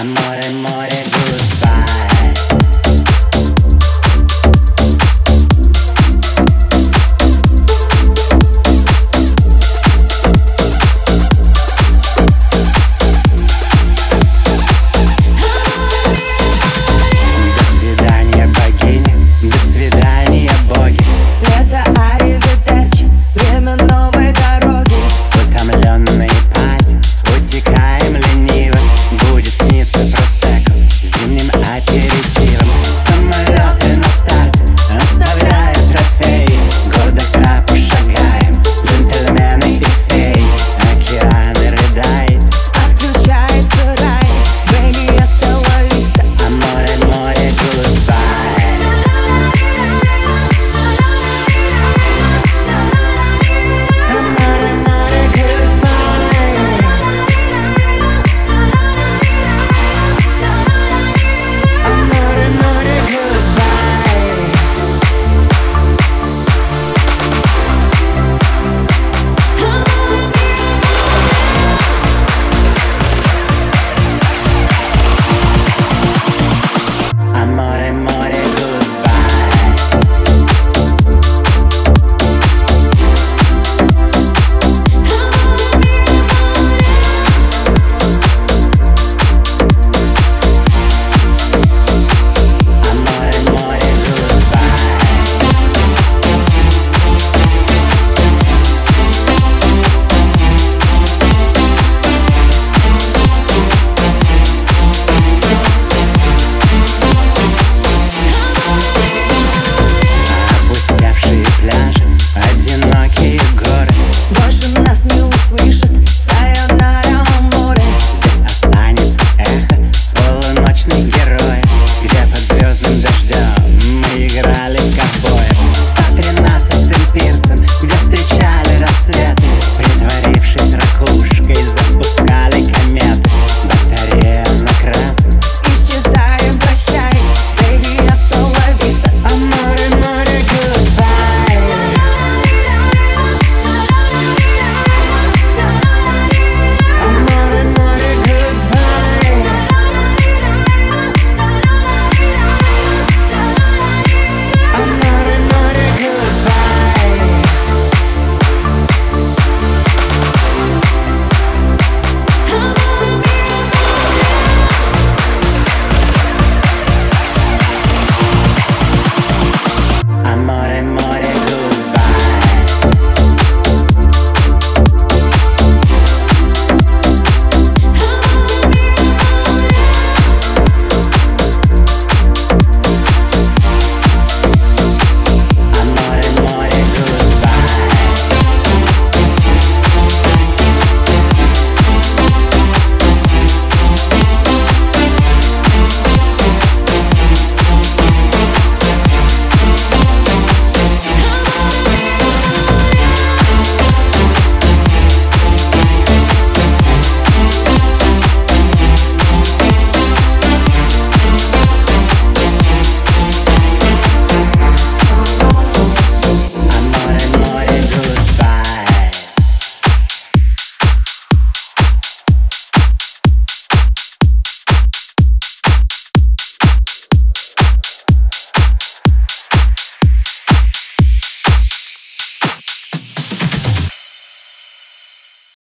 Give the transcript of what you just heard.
amore, amore, amore.